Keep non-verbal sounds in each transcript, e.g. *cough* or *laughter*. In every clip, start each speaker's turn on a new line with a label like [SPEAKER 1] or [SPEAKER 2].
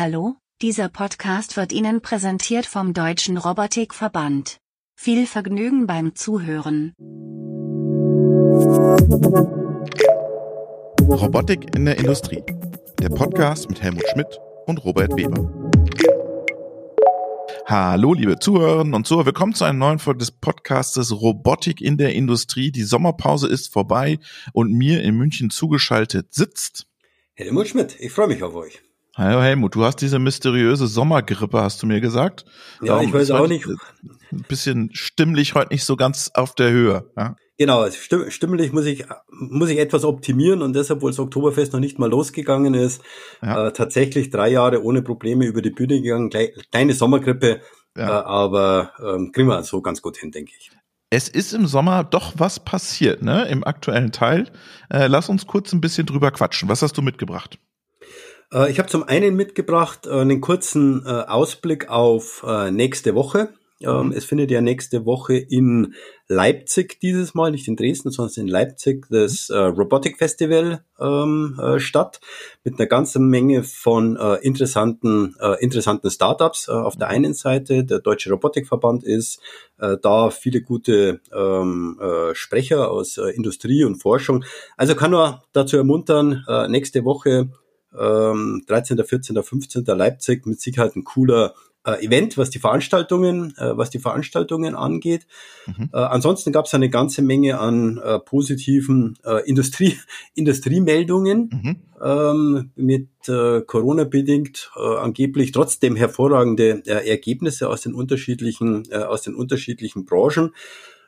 [SPEAKER 1] Hallo, dieser Podcast wird Ihnen präsentiert vom Deutschen Robotikverband. Viel Vergnügen beim Zuhören.
[SPEAKER 2] Robotik in der Industrie. Der Podcast mit Helmut Schmidt und Robert Weber. Hallo, liebe Zuhörerinnen und Zuhörer. Willkommen zu einer neuen Folge des Podcastes Robotik in der Industrie. Die Sommerpause ist vorbei und mir in München zugeschaltet sitzt
[SPEAKER 3] Helmut Schmidt. Ich freue mich auf euch.
[SPEAKER 2] Hallo Helmut, du hast diese mysteriöse Sommergrippe, hast du mir gesagt.
[SPEAKER 3] Ja, ich weiß auch nicht.
[SPEAKER 2] Ein bisschen stimmlich heute nicht so ganz auf der Höhe. Ja?
[SPEAKER 3] Genau, stimmlich muss ich, muss ich etwas optimieren und deshalb, wo das Oktoberfest noch nicht mal losgegangen ist, ja. äh, tatsächlich drei Jahre ohne Probleme über die Bühne gegangen, kleine Sommergrippe, ja. äh, aber ähm, kriegen wir so ganz gut hin, denke ich.
[SPEAKER 2] Es ist im Sommer doch was passiert, ne? Im aktuellen Teil. Äh, lass uns kurz ein bisschen drüber quatschen. Was hast du mitgebracht?
[SPEAKER 3] Äh, ich habe zum einen mitgebracht äh, einen kurzen äh, Ausblick auf nächste Woche. Ähm, mhm. Es findet ja nächste Woche in Leipzig dieses Mal, nicht in Dresden, sondern in Leipzig das äh, Robotic Festival ähm, äh, statt mit einer ganzen Menge von äh, interessanten, äh, interessanten Startups. Äh, auf der einen Seite der Deutsche Robotikverband ist äh, da viele gute ähm, äh, Sprecher aus äh, Industrie und Forschung. Also kann nur dazu ermuntern, äh, nächste Woche ähm, 13., 14., 15. Leipzig mit Sicherheit ein cooler äh, Event, was die Veranstaltungen, äh, was die Veranstaltungen angeht. Mhm. Äh, ansonsten gab es eine ganze Menge an äh, positiven äh, Industrie, *laughs* Industriemeldungen mhm. ähm, mit äh, Corona bedingt äh, angeblich trotzdem hervorragende äh, Ergebnisse aus den unterschiedlichen äh, aus den unterschiedlichen Branchen.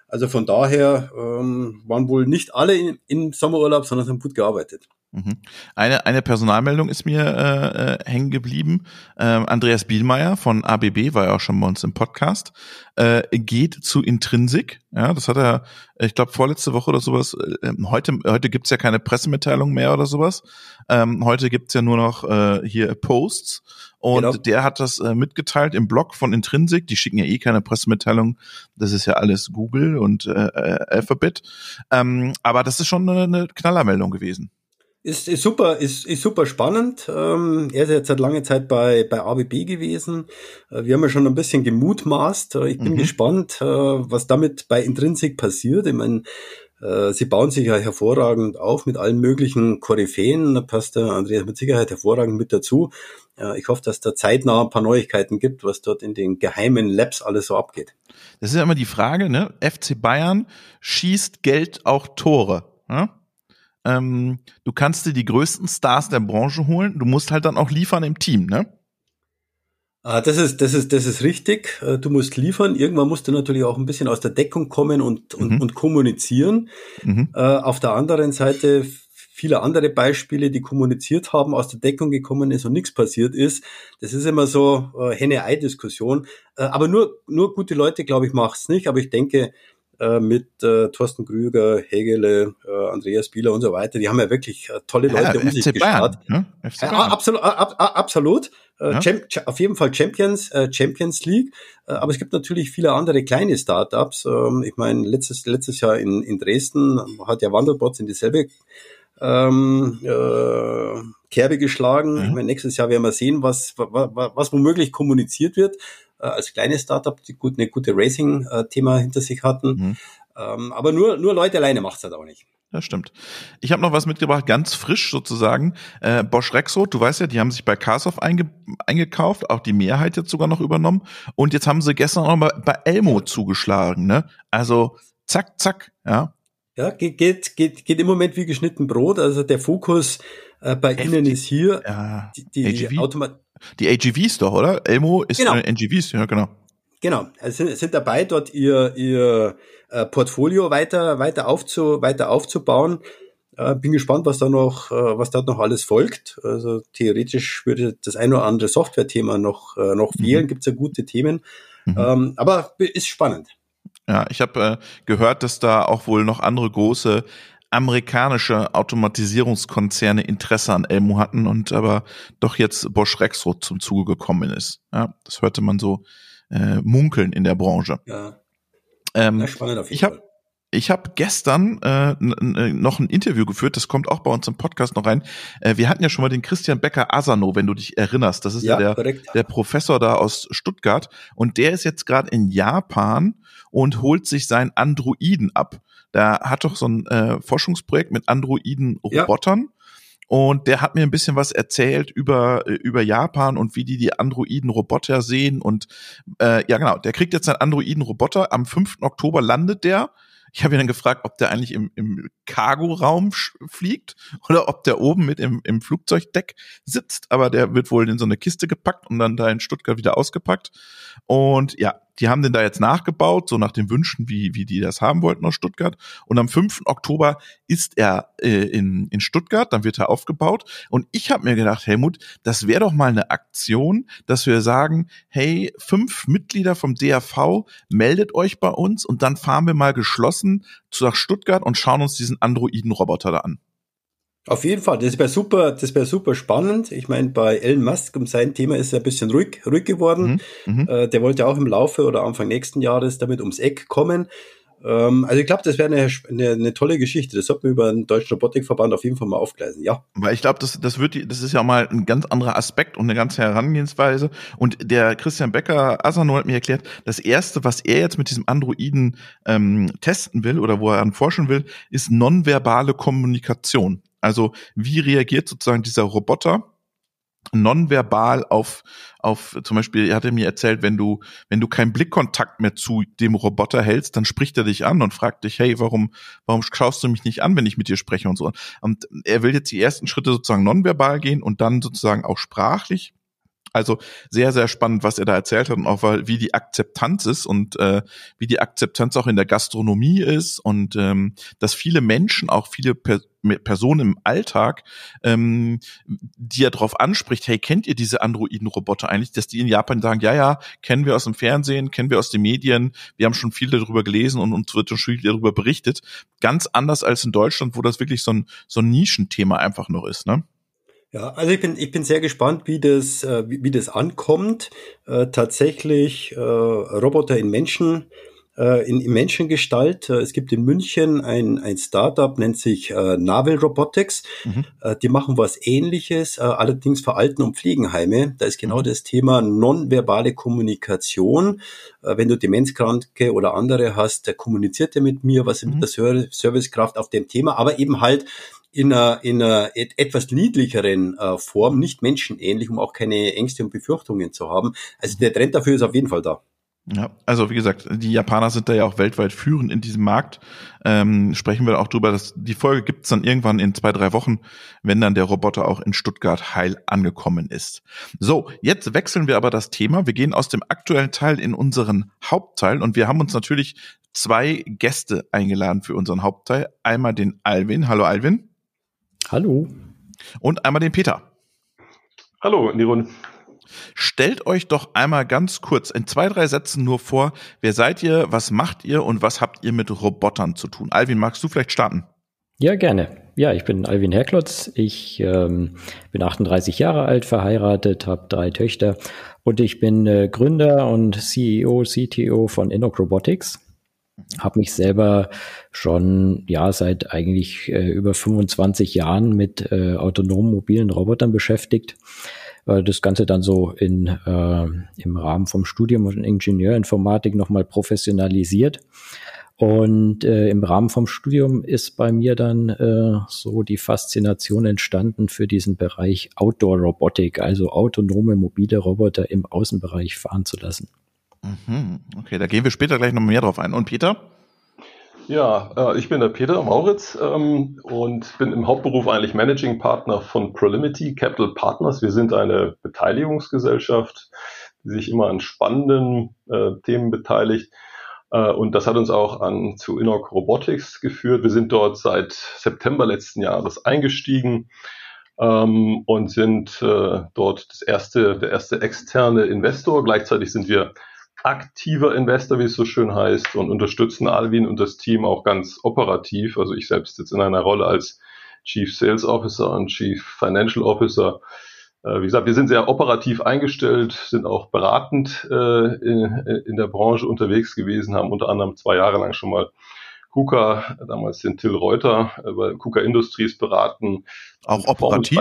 [SPEAKER 3] Also von daher ähm, waren wohl nicht alle in, im Sommerurlaub, sondern haben gut gearbeitet.
[SPEAKER 2] Mhm. Eine, eine Personalmeldung ist mir äh, äh, hängen geblieben. Ähm, Andreas Bielmeier von ABB war ja auch schon bei uns im Podcast, äh, geht zu Intrinsic. Ja, das hat er, ich glaube, vorletzte Woche oder sowas. Äh, heute heute gibt's ja keine Pressemitteilung mehr oder sowas. Ähm, heute gibt's ja nur noch äh, hier Posts. Und genau. der hat das äh, mitgeteilt im Blog von Intrinsic. Die schicken ja eh keine Pressemitteilung. Das ist ja alles Google und äh, äh Alphabet. Ähm, aber das ist schon eine, eine Knallermeldung gewesen.
[SPEAKER 3] Ist, ist super, ist, ist super spannend. Ähm, er ist jetzt seit langer Zeit bei, bei ABB gewesen. Äh, wir haben ja schon ein bisschen gemutmaßt. Äh, ich bin mhm. gespannt, äh, was damit bei Intrinsic passiert. Ich meine, äh, sie bauen sich ja hervorragend auf mit allen möglichen Koryphäen. Da passt der Andreas mit Sicherheit hervorragend mit dazu. Äh, ich hoffe, dass da zeitnah ein paar Neuigkeiten gibt, was dort in den geheimen Labs alles so abgeht.
[SPEAKER 2] Das ist ja immer die Frage, ne? FC Bayern schießt Geld auch Tore. Ne? Ähm, du kannst dir die größten Stars der Branche holen. Du musst halt dann auch liefern im Team, ne?
[SPEAKER 3] Ah, das ist, das ist, das ist richtig. Äh, du musst liefern. Irgendwann musst du natürlich auch ein bisschen aus der Deckung kommen und, und, mhm. und kommunizieren. Mhm. Äh, auf der anderen Seite viele andere Beispiele, die kommuniziert haben, aus der Deckung gekommen ist und nichts passiert ist. Das ist immer so äh, Henne-Ei-Diskussion. Äh, aber nur, nur gute Leute, glaube ich, macht's nicht. Aber ich denke, äh, mit äh, Thorsten Krüger, Hegele, äh, Andreas Bieler und so weiter. Die haben ja wirklich äh, tolle Leute ja, um sich gestarrt. Ne? Äh, absolut, ab, absolut. Ja. auf jeden Fall Champions, Champions League. Aber es gibt natürlich viele andere kleine Startups. Ähm, ich meine, letztes, letztes Jahr in, in Dresden hat ja Wandelbots in dieselbe ähm, äh, Kerbe geschlagen. Mhm. Ich meine, nächstes Jahr werden wir sehen, was, was, was womöglich kommuniziert wird äh, als kleines Startup, die gut, eine gute Racing-Thema hinter sich hatten. Mhm. Ähm, aber nur, nur Leute alleine macht's halt auch nicht.
[SPEAKER 2] Ja, stimmt. Ich habe noch was mitgebracht, ganz frisch sozusagen. Äh, Bosch Rexroth, du weißt ja, die haben sich bei Carsoft einge eingekauft, auch die Mehrheit jetzt sogar noch übernommen. Und jetzt haben sie gestern auch mal bei Elmo zugeschlagen, ne? Also zack, zack, ja.
[SPEAKER 3] Ja, geht, geht, geht, geht im Moment wie geschnitten Brot. Also der Fokus äh, bei F Ihnen ist hier
[SPEAKER 2] ja, die, die Automat die AGVs doch, oder? Elmo ist genau. NGVs, ja genau.
[SPEAKER 3] Genau, also sind, sind dabei, dort ihr, ihr äh, Portfolio weiter, weiter, aufzu, weiter aufzubauen. Äh, bin gespannt, was da noch, äh, was dort noch alles folgt. Also theoretisch würde das ein oder andere Software-Thema noch, äh, noch mhm. fehlen. Gibt's ja gute Themen. Mhm. Ähm, aber ist spannend.
[SPEAKER 2] Ja, ich habe äh, gehört, dass da auch wohl noch andere große amerikanische Automatisierungskonzerne Interesse an Elmo hatten und aber doch jetzt Bosch Rexroth zum Zuge gekommen ist. Ja, das hörte man so äh, munkeln in der Branche. Ja. Ähm, spannend auf jeden ich habe ich habe gestern äh, noch ein Interview geführt, das kommt auch bei uns im Podcast noch rein. Äh, wir hatten ja schon mal den Christian Becker Asano, wenn du dich erinnerst. Das ist ja, ja der, der Professor da aus Stuttgart. Und der ist jetzt gerade in Japan und holt sich seinen Androiden ab. Da hat doch so ein äh, Forschungsprojekt mit Androiden-Robotern. Ja. Und der hat mir ein bisschen was erzählt über, äh, über Japan und wie die die Androiden-Roboter sehen. Und äh, ja, genau, der kriegt jetzt einen Androiden-Roboter. Am 5. Oktober landet der ich habe ihn dann gefragt, ob der eigentlich im, im Cargo-Raum fliegt oder ob der oben mit im, im Flugzeugdeck sitzt. Aber der wird wohl in so eine Kiste gepackt und dann da in Stuttgart wieder ausgepackt. Und ja, die haben den da jetzt nachgebaut, so nach den Wünschen, wie, wie die das haben wollten aus Stuttgart. Und am 5. Oktober ist er äh, in, in Stuttgart, dann wird er aufgebaut. Und ich habe mir gedacht, Helmut, das wäre doch mal eine Aktion, dass wir sagen, hey, fünf Mitglieder vom DAV, meldet euch bei uns und dann fahren wir mal geschlossen nach Stuttgart und schauen uns diesen Androiden-Roboter da an.
[SPEAKER 3] Auf jeden Fall, das wäre super, das wäre super spannend. Ich meine, bei Elon Musk um sein Thema ist er ein bisschen ruhig, ruhig geworden. Mhm, mhm, äh, der wollte auch im Laufe oder Anfang nächsten Jahres damit ums Eck kommen. Ähm, also ich glaube, das wäre eine, eine, eine, tolle Geschichte. Das sollten wir über den Deutschen Robotikverband auf jeden Fall mal aufgleisen, ja.
[SPEAKER 2] Weil ich glaube, das, das wird, das ist ja mal ein ganz anderer Aspekt und eine ganze Herangehensweise. Und der Christian Becker Asano hat mir erklärt, das erste, was er jetzt mit diesem Androiden ähm, testen will oder wo er an forschen will, ist nonverbale Kommunikation. Also wie reagiert sozusagen dieser Roboter nonverbal auf auf zum Beispiel er hatte mir erzählt wenn du wenn du keinen Blickkontakt mehr zu dem Roboter hältst dann spricht er dich an und fragt dich hey warum warum schaust du mich nicht an wenn ich mit dir spreche und so. Und er will jetzt die ersten Schritte sozusagen nonverbal gehen und dann sozusagen auch sprachlich also sehr, sehr spannend, was er da erzählt hat und auch wie die Akzeptanz ist und äh, wie die Akzeptanz auch in der Gastronomie ist und ähm, dass viele Menschen, auch viele per Personen im Alltag, ähm, die er darauf anspricht, hey, kennt ihr diese Androiden-Roboter eigentlich, dass die in Japan sagen, ja, ja, kennen wir aus dem Fernsehen, kennen wir aus den Medien, wir haben schon viel darüber gelesen und uns wird schon viel darüber berichtet. Ganz anders als in Deutschland, wo das wirklich so ein, so ein Nischenthema einfach noch ist, ne?
[SPEAKER 3] Ja, also ich bin, ich bin sehr gespannt, wie das, äh, wie, wie das ankommt. Äh, tatsächlich äh, Roboter in Menschen, äh, in, in Menschengestalt. Äh, es gibt in München ein, ein Startup, nennt sich äh, Navel Robotics. Mhm. Die machen was ähnliches, äh, allerdings für Alten- und Pflegenheime. Da ist genau mhm. das Thema nonverbale Kommunikation. Wenn du Demenzkranke oder andere hast, der kommuniziert er mit mir, was mhm. mit der Servicekraft auf dem Thema, aber eben halt in einer, in einer etwas niedlicheren äh, Form, nicht menschenähnlich, um auch keine Ängste und Befürchtungen zu haben. Also der Trend dafür ist auf jeden Fall da.
[SPEAKER 2] Ja, also wie gesagt, die Japaner sind da ja auch weltweit führend in diesem Markt. Ähm, sprechen wir auch drüber, dass die Folge gibt's dann irgendwann in zwei, drei Wochen, wenn dann der Roboter auch in Stuttgart heil angekommen ist. So, jetzt wechseln wir aber das Thema. Wir gehen aus dem aktuellen Teil in unseren Hauptteil und wir haben uns natürlich zwei Gäste eingeladen für unseren Hauptteil. Einmal den Alvin. Hallo Alvin.
[SPEAKER 4] Hallo.
[SPEAKER 2] Und einmal den Peter.
[SPEAKER 5] Hallo in die Runde.
[SPEAKER 2] Stellt euch doch einmal ganz kurz in zwei, drei Sätzen nur vor, wer seid ihr, was macht ihr und was habt ihr mit Robotern zu tun? Alvin, magst du vielleicht starten?
[SPEAKER 4] Ja, gerne. Ja, ich bin Alvin Herklotz. Ich ähm, bin 38 Jahre alt, verheiratet, habe drei Töchter und ich bin äh, Gründer und CEO, CTO von Enoch Robotics habe mich selber schon ja seit eigentlich äh, über 25 Jahren mit äh, autonomen mobilen Robotern beschäftigt. Äh, das Ganze dann so in, äh, im Rahmen vom Studium und Ingenieurinformatik nochmal professionalisiert. Und äh, im Rahmen vom Studium ist bei mir dann äh, so die Faszination entstanden für diesen Bereich Outdoor-Robotik, also autonome mobile Roboter im Außenbereich fahren zu lassen.
[SPEAKER 2] Mhm. Okay, da gehen wir später gleich noch mehr drauf ein. Und Peter?
[SPEAKER 5] Ja, äh, ich bin der Peter Mauritz ähm, und bin im Hauptberuf eigentlich Managing Partner von Prolimity Capital Partners. Wir sind eine Beteiligungsgesellschaft, die sich immer an spannenden äh, Themen beteiligt. Äh, und das hat uns auch an zu Innoc Robotics geführt. Wir sind dort seit September letzten Jahres eingestiegen ähm, und sind äh, dort das erste, der erste externe Investor. Gleichzeitig sind wir aktiver Investor, wie es so schön heißt, und unterstützen Alvin und das Team auch ganz operativ. Also ich selbst jetzt in einer Rolle als Chief Sales Officer und Chief Financial Officer. Äh, wie gesagt, wir sind sehr operativ eingestellt, sind auch beratend äh, in, der Branche unterwegs gewesen, haben unter anderem zwei Jahre lang schon mal KUKA, damals den Till Reuter äh, bei KUKA Industries beraten.
[SPEAKER 2] Auch operativ?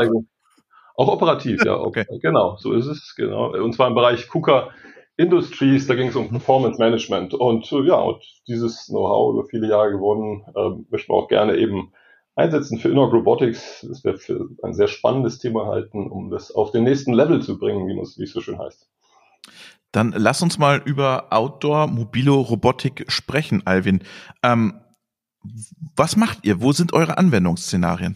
[SPEAKER 5] Auch operativ, ja. *laughs* Okay. Genau, so ist es, genau. Und zwar im Bereich KUKA Industries, da ging es um Performance Management. Und äh, ja, und dieses Know-how über viele Jahre gewonnen, äh, möchten wir auch gerne eben einsetzen für Inner Robotics. Das wäre für ein sehr spannendes Thema halten, um das auf den nächsten Level zu bringen, wie es so schön heißt.
[SPEAKER 2] Dann lass uns mal über Outdoor mobile Robotik sprechen, Alvin. Ähm, was macht ihr? Wo sind eure Anwendungsszenarien?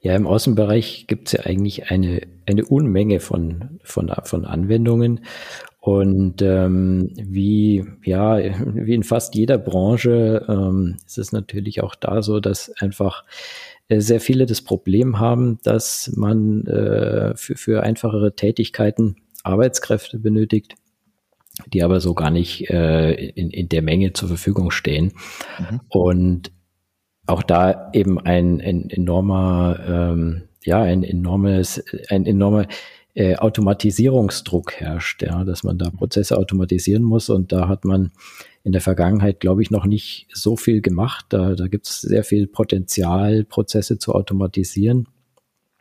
[SPEAKER 4] Ja, im Außenbereich gibt es ja eigentlich eine, eine Unmenge von, von, von Anwendungen. Und ähm, wie, ja, wie in fast jeder Branche ähm, ist es natürlich auch da so, dass einfach äh, sehr viele das Problem haben, dass man äh, für, für einfachere Tätigkeiten Arbeitskräfte benötigt, die aber so gar nicht äh, in, in der Menge zur Verfügung stehen. Mhm. Und auch da eben ein, ein enormer, ähm, ja, ein enormes, ein enormer äh, Automatisierungsdruck herrscht, ja, dass man da Prozesse automatisieren muss und da hat man in der Vergangenheit, glaube ich, noch nicht so viel gemacht. Da, da gibt es sehr viel Potenzial, Prozesse zu automatisieren.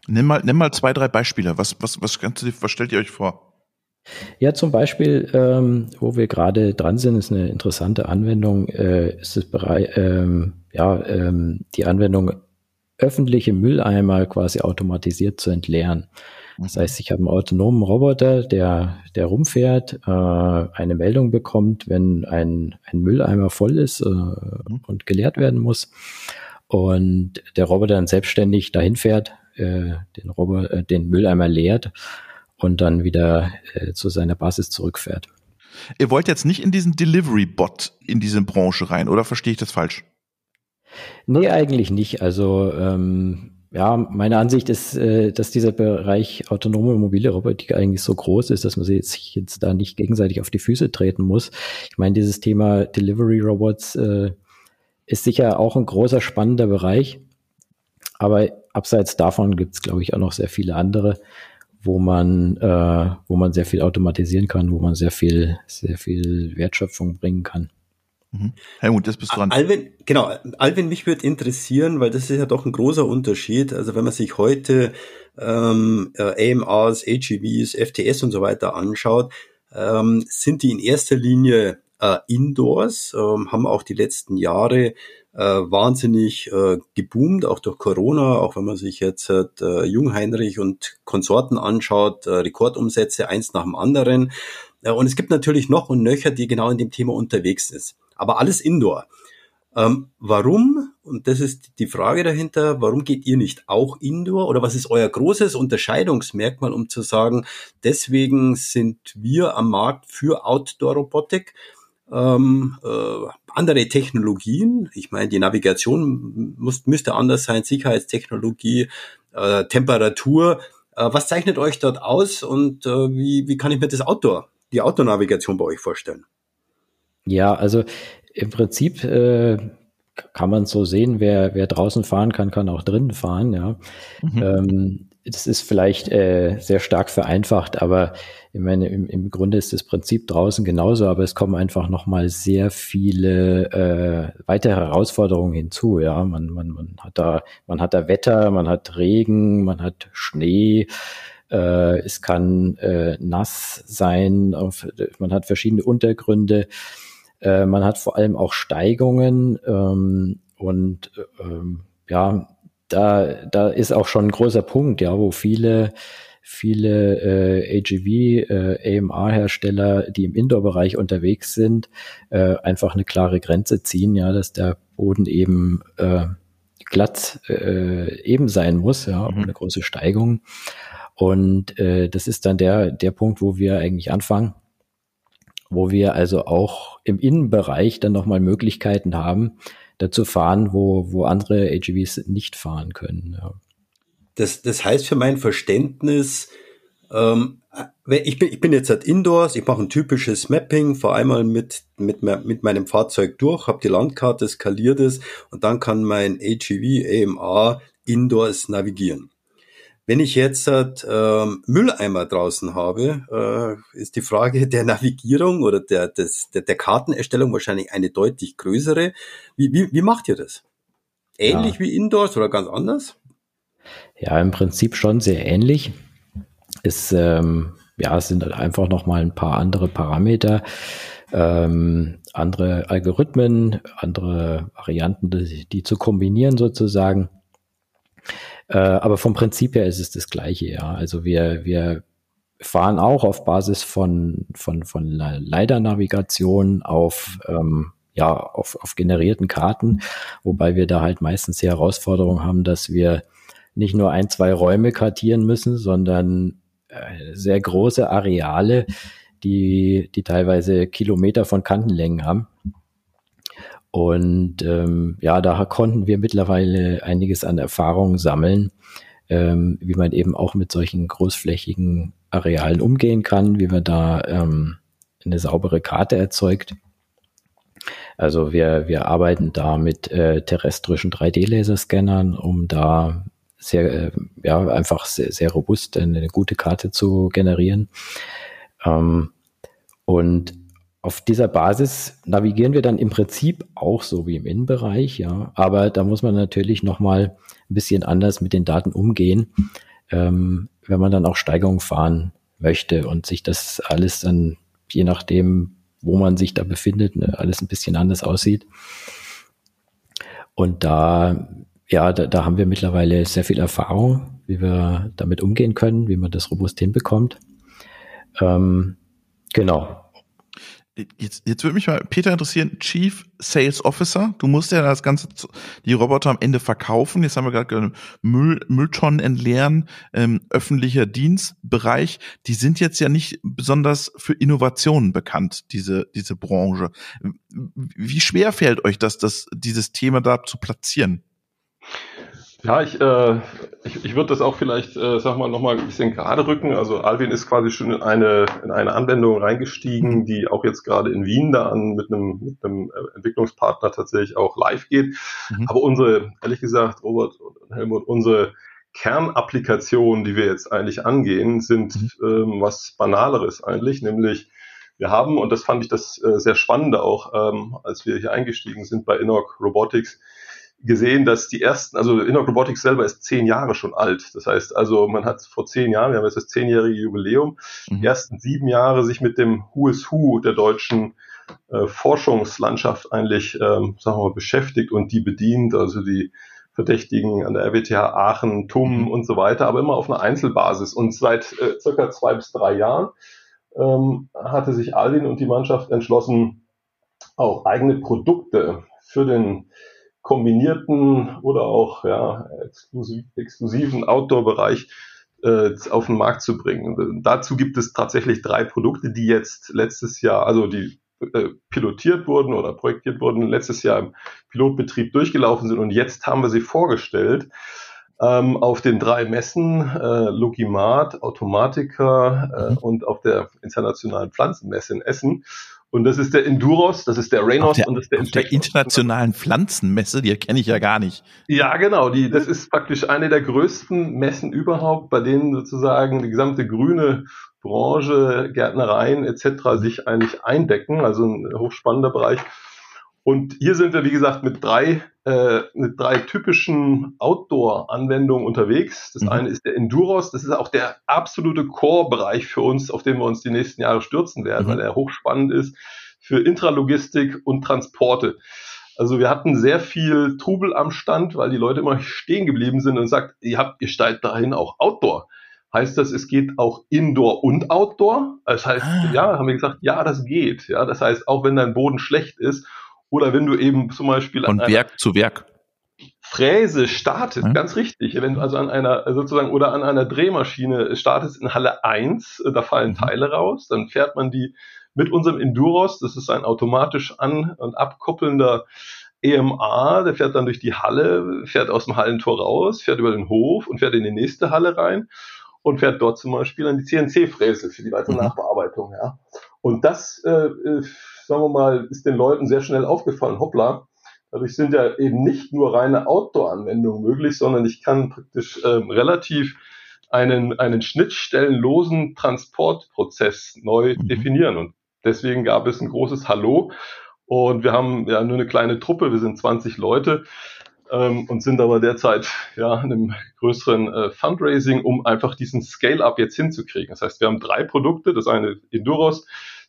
[SPEAKER 2] Nimm mal, nimm mal zwei, drei Beispiele. Was, was, was, was stellt ihr euch vor?
[SPEAKER 4] Ja, zum Beispiel, ähm, wo wir gerade dran sind, ist eine interessante Anwendung, äh, ist es Bereich, ähm, ja, ähm, die Anwendung öffentliche Mülleimer quasi automatisiert zu entleeren. Das mhm. heißt, ich habe einen autonomen Roboter, der, der rumfährt, äh, eine Meldung bekommt, wenn ein, ein Mülleimer voll ist äh, mhm. und geleert werden muss. Und der Roboter dann selbstständig dahin fährt, äh, den, Roboter, äh, den Mülleimer leert und dann wieder äh, zu seiner Basis zurückfährt.
[SPEAKER 2] Ihr wollt jetzt nicht in diesen Delivery-Bot in diese Branche rein, oder verstehe ich das falsch?
[SPEAKER 4] Nee, eigentlich nicht. Also ähm, ja, meine Ansicht ist, äh, dass dieser Bereich autonome mobile Robotik eigentlich so groß ist, dass man sich jetzt da nicht gegenseitig auf die Füße treten muss. Ich meine, dieses Thema Delivery Robots äh, ist sicher auch ein großer spannender Bereich. Aber abseits davon gibt es, glaube ich, auch noch sehr viele andere wo man, äh, wo man sehr viel automatisieren kann, wo man sehr viel, sehr viel Wertschöpfung bringen kann.
[SPEAKER 2] Mhm. Helmut, das bist dran.
[SPEAKER 3] Alvin, genau, Alvin, mich würde interessieren, weil das ist ja doch ein großer Unterschied. Also wenn man sich heute ähm, äh, AMRs, AGVs, FTS und so weiter anschaut, ähm, sind die in erster Linie äh, Indoors, ähm, haben auch die letzten Jahre äh, wahnsinnig äh, geboomt, auch durch Corona, auch wenn man sich jetzt äh, Jungheinrich und Konsorten anschaut, äh, Rekordumsätze eins nach dem anderen. Äh, und es gibt natürlich noch und nöcher, die genau in dem Thema unterwegs ist. Aber alles Indoor. Ähm, warum, und das ist die Frage dahinter, warum geht ihr nicht auch Indoor? Oder was ist euer großes Unterscheidungsmerkmal, um zu sagen, deswegen sind wir am Markt für Outdoor-Robotik? ähm, äh, andere Technologien. Ich meine, die Navigation muss, müsste anders sein, Sicherheitstechnologie, äh, Temperatur. Äh, was zeichnet euch dort aus und äh, wie, wie kann ich mir das Outdoor, die Outdoor-Navigation bei euch vorstellen?
[SPEAKER 4] Ja, also im Prinzip äh, kann man so sehen, wer, wer draußen fahren kann, kann auch drinnen fahren, ja. Mhm. Ähm, das ist vielleicht äh, sehr stark vereinfacht, aber ich meine, im, im Grunde ist das Prinzip draußen genauso, aber es kommen einfach nochmal sehr viele äh, weitere Herausforderungen hinzu. Ja, man, man, man hat da, man hat da Wetter, man hat Regen, man hat Schnee, äh, es kann äh, nass sein, auf, man hat verschiedene Untergründe, äh, man hat vor allem auch Steigungen ähm, und ähm, ja, da, da ist auch schon ein großer Punkt, ja, wo viele viele äh, AGV, äh, AMR-Hersteller, die im Indoor-Bereich unterwegs sind, äh, einfach eine klare Grenze ziehen, ja, dass der Boden eben äh, glatt äh, eben sein muss, ja, mhm. eine große Steigung. Und äh, das ist dann der, der Punkt, wo wir eigentlich anfangen, wo wir also auch im Innenbereich dann nochmal Möglichkeiten haben, dazu fahren, wo, wo andere AGVs nicht fahren können. Ja.
[SPEAKER 3] Das, das heißt für mein Verständnis, ähm, ich, bin, ich bin jetzt halt indoors, ich mache ein typisches Mapping, fahre einmal mit, mit, mit meinem Fahrzeug durch, habe die Landkarte, skaliert es und dann kann mein AGV, AMA indoors navigieren. Wenn ich jetzt äh, Mülleimer draußen habe, äh, ist die Frage der Navigierung oder der, des, der, der Kartenerstellung wahrscheinlich eine deutlich größere. Wie, wie, wie macht ihr das? Ähnlich ja. wie Indoors oder ganz anders?
[SPEAKER 4] Ja, im Prinzip schon sehr ähnlich. Es, ähm, ja, es sind halt einfach nochmal ein paar andere Parameter, ähm, andere Algorithmen, andere Varianten, die, die zu kombinieren sozusagen. Äh, aber vom Prinzip her ist es das Gleiche, ja. Also wir, wir fahren auch auf Basis von, von, von LiDAR-Navigation auf, ähm, ja, auf, auf generierten Karten, wobei wir da halt meistens die Herausforderung haben, dass wir nicht nur ein, zwei Räume kartieren müssen, sondern äh, sehr große Areale, die, die teilweise Kilometer von Kantenlängen haben. Und ähm, ja, da konnten wir mittlerweile einiges an Erfahrung sammeln, ähm, wie man eben auch mit solchen großflächigen Arealen umgehen kann, wie man da ähm, eine saubere Karte erzeugt. Also wir, wir arbeiten da mit äh, terrestrischen 3D-Laserscannern, um da sehr, äh, ja, einfach sehr, sehr robust eine, eine gute Karte zu generieren. Ähm, und auf dieser Basis navigieren wir dann im Prinzip auch so wie im Innenbereich, ja. Aber da muss man natürlich nochmal ein bisschen anders mit den Daten umgehen, ähm, wenn man dann auch Steigerungen fahren möchte und sich das alles dann, je nachdem, wo man sich da befindet, ne, alles ein bisschen anders aussieht. Und da ja, da, da haben wir mittlerweile sehr viel Erfahrung, wie wir damit umgehen können, wie man das robust hinbekommt. Ähm, genau.
[SPEAKER 2] Jetzt, jetzt würde mich mal Peter interessieren, Chief Sales Officer. Du musst ja das Ganze, die Roboter am Ende verkaufen. Jetzt haben wir gerade Müll, Mülltonnen entleeren, ähm, öffentlicher Dienstbereich. Die sind jetzt ja nicht besonders für Innovationen bekannt, diese, diese Branche. Wie schwer fällt euch das, das, dieses Thema da zu platzieren?
[SPEAKER 5] Ja, ich, äh, ich, ich würde das auch vielleicht, äh, sag mal, nochmal ein bisschen gerade rücken. Also Alvin ist quasi schon in eine, in eine Anwendung reingestiegen, die auch jetzt gerade in Wien da an mit einem, mit einem äh, Entwicklungspartner tatsächlich auch live geht. Mhm. Aber unsere, ehrlich gesagt, Robert und Helmut, unsere Kernapplikationen, die wir jetzt eigentlich angehen, sind mhm. ähm, was Banaleres eigentlich, nämlich wir haben, und das fand ich das äh, sehr Spannende auch, ähm, als wir hier eingestiegen sind bei Inok Robotics, gesehen, dass die ersten, also Innoc Robotics selber ist zehn Jahre schon alt. Das heißt also, man hat vor zehn Jahren, wir haben jetzt das zehnjährige Jubiläum, mhm. die ersten sieben Jahre sich mit dem Who is Who der deutschen äh, Forschungslandschaft eigentlich, ähm, sagen wir mal, beschäftigt und die bedient, also die Verdächtigen an der RWTH Aachen, TUM mhm. und so weiter, aber immer auf einer Einzelbasis. Und seit äh, circa zwei bis drei Jahren ähm, hatte sich Alvin und die Mannschaft entschlossen, auch eigene Produkte für den kombinierten oder auch ja, exklusiv, exklusiven Outdoor-Bereich äh, auf den Markt zu bringen. Und dazu gibt es tatsächlich drei Produkte, die jetzt letztes Jahr, also die äh, pilotiert wurden oder projektiert wurden, letztes Jahr im Pilotbetrieb durchgelaufen sind und jetzt haben wir sie vorgestellt ähm, auf den drei Messen, äh, Logimat, Automatica äh, mhm. und auf der internationalen Pflanzenmesse in Essen. Und das ist der Enduros, das ist der Reynolds
[SPEAKER 2] der,
[SPEAKER 5] und das ist der
[SPEAKER 2] Auf der internationalen Pflanzenmesse, die kenne ich ja gar nicht.
[SPEAKER 5] Ja, genau. Die, das ist praktisch eine der größten Messen überhaupt, bei denen sozusagen die gesamte grüne Branche, Gärtnereien etc. sich eigentlich eindecken. Also ein hochspannender Bereich. Und hier sind wir, wie gesagt, mit drei, äh, mit drei typischen Outdoor-Anwendungen unterwegs. Das mhm. eine ist der Enduros. Das ist auch der absolute Core-Bereich für uns, auf den wir uns die nächsten Jahre stürzen werden, mhm. weil er hochspannend ist für Intralogistik und Transporte. Also wir hatten sehr viel Trubel am Stand, weil die Leute immer stehen geblieben sind und sagt, ihr habt, ihr steigt dahin auch Outdoor. Heißt das, es geht auch Indoor und Outdoor? Das heißt, ah. ja, haben wir gesagt, ja, das geht. Ja, das heißt, auch wenn dein Boden schlecht ist oder wenn du eben zum Beispiel
[SPEAKER 2] Von Werk zu Werk.
[SPEAKER 5] Fräse startest, hm? ganz richtig, wenn du also an einer sozusagen oder an einer Drehmaschine startest in Halle 1, äh, da fallen mhm. Teile raus, dann fährt man die mit unserem Enduros, das ist ein automatisch an- und abkoppelnder EMA, der fährt dann durch die Halle, fährt aus dem Hallentor raus, fährt über den Hof und fährt in die nächste Halle rein und fährt dort zum Beispiel an die CNC-Fräse für die weitere mhm. Nachbearbeitung. Ja. Und das äh, äh sagen wir mal, ist den Leuten sehr schnell aufgefallen, hoppla, dadurch sind ja eben nicht nur reine Outdoor-Anwendungen möglich, sondern ich kann praktisch ähm, relativ einen, einen schnittstellenlosen Transportprozess neu mhm. definieren. Und deswegen gab es ein großes Hallo. Und wir haben ja nur eine kleine Truppe, wir sind 20 Leute ähm, und sind aber derzeit ja in einem größeren äh, Fundraising, um einfach diesen Scale-up jetzt hinzukriegen. Das heißt, wir haben drei Produkte. Das eine Enduros,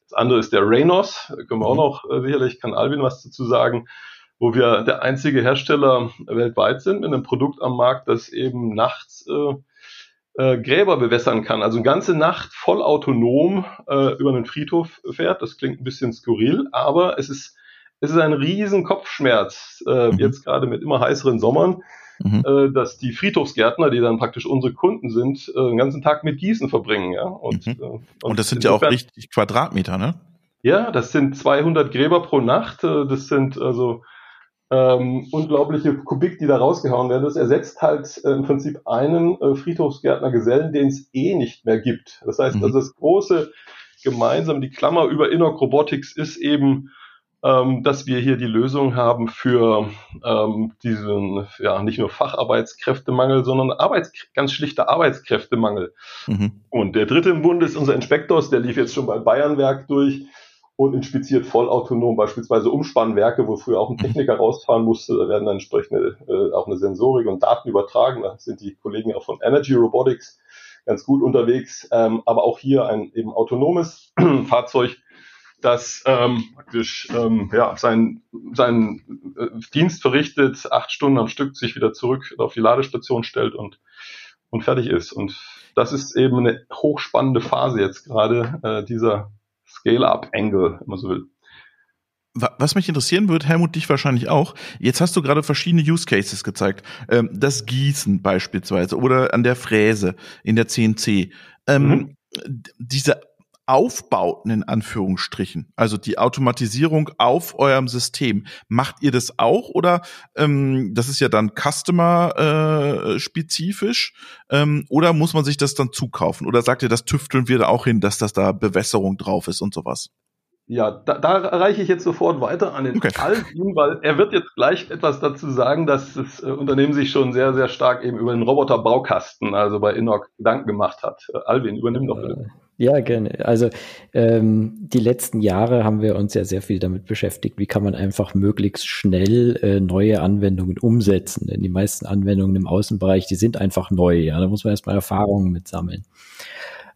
[SPEAKER 5] das andere ist der Reynos. Da können wir auch mhm. noch, äh, sicherlich kann Alvin was dazu sagen, wo wir der einzige Hersteller weltweit sind mit einem Produkt am Markt, das eben nachts äh, äh, Gräber bewässern kann. Also eine ganze Nacht voll autonom äh, über einen Friedhof fährt. Das klingt ein bisschen skurril, aber es ist es ist ein riesen Kopfschmerz, äh, mhm. jetzt gerade mit immer heißeren Sommern, mhm. äh, dass die Friedhofsgärtner, die dann praktisch unsere Kunden sind, äh, den ganzen Tag mit Gießen verbringen. Ja?
[SPEAKER 2] Und, mhm. äh, und, und das sind ja auch richtig Quadratmeter, ne?
[SPEAKER 5] Ja, das sind 200 Gräber pro Nacht. Äh, das sind also ähm, unglaubliche Kubik, die da rausgehauen werden. Das ersetzt halt äh, im Prinzip einen äh, Friedhofsgärtner Gesellen, den es eh nicht mehr gibt. Das heißt, mhm. also das große gemeinsam, die Klammer über Innoc Robotics ist eben ähm, dass wir hier die Lösung haben für ähm, diesen, ja, nicht nur Facharbeitskräftemangel, sondern Arbeits ganz schlichter Arbeitskräftemangel. Mhm. Und der dritte im Bund ist unser Inspektors, der lief jetzt schon beim Bayernwerk durch und inspiziert vollautonom beispielsweise Umspannwerke, wo früher auch ein mhm. Techniker rausfahren musste. Da werden dann entsprechend äh, auch eine Sensorik und Daten übertragen. Da sind die Kollegen auch von Energy Robotics ganz gut unterwegs. Ähm, aber auch hier ein eben autonomes *clears throat* Fahrzeug, das ähm, praktisch ähm, ja, seinen sein, äh, Dienst verrichtet, acht Stunden am Stück sich wieder zurück auf die Ladestation stellt und, und fertig ist. Und das ist eben eine hochspannende Phase jetzt gerade, äh, dieser Scale-Up-Angle, wenn man so will.
[SPEAKER 2] Was mich interessieren wird, Helmut, dich wahrscheinlich auch. Jetzt hast du gerade verschiedene Use Cases gezeigt. Ähm, das Gießen beispielsweise oder an der Fräse in der CNC. Ähm, mhm. Diese Aufbauten in Anführungsstrichen, also die Automatisierung auf eurem System, macht ihr das auch oder ähm, das ist ja dann Customer-spezifisch äh, ähm, oder muss man sich das dann zukaufen oder sagt ihr, das tüfteln wir da auch hin, dass das da Bewässerung drauf ist und sowas?
[SPEAKER 5] Ja, da, da reiche ich jetzt sofort weiter an den okay. Alvin, weil er wird jetzt gleich etwas dazu sagen, dass das äh, Unternehmen sich schon sehr, sehr stark eben über den Roboter-Baukasten, also bei Innoc, Gedanken gemacht hat. Äh, Alvin, übernimm doch bitte.
[SPEAKER 4] Ja, gerne. Also ähm, die letzten Jahre haben wir uns ja sehr viel damit beschäftigt, wie kann man einfach möglichst schnell äh, neue Anwendungen umsetzen. Denn die meisten Anwendungen im Außenbereich, die sind einfach neu. Ja, da muss man erstmal Erfahrungen mit sammeln.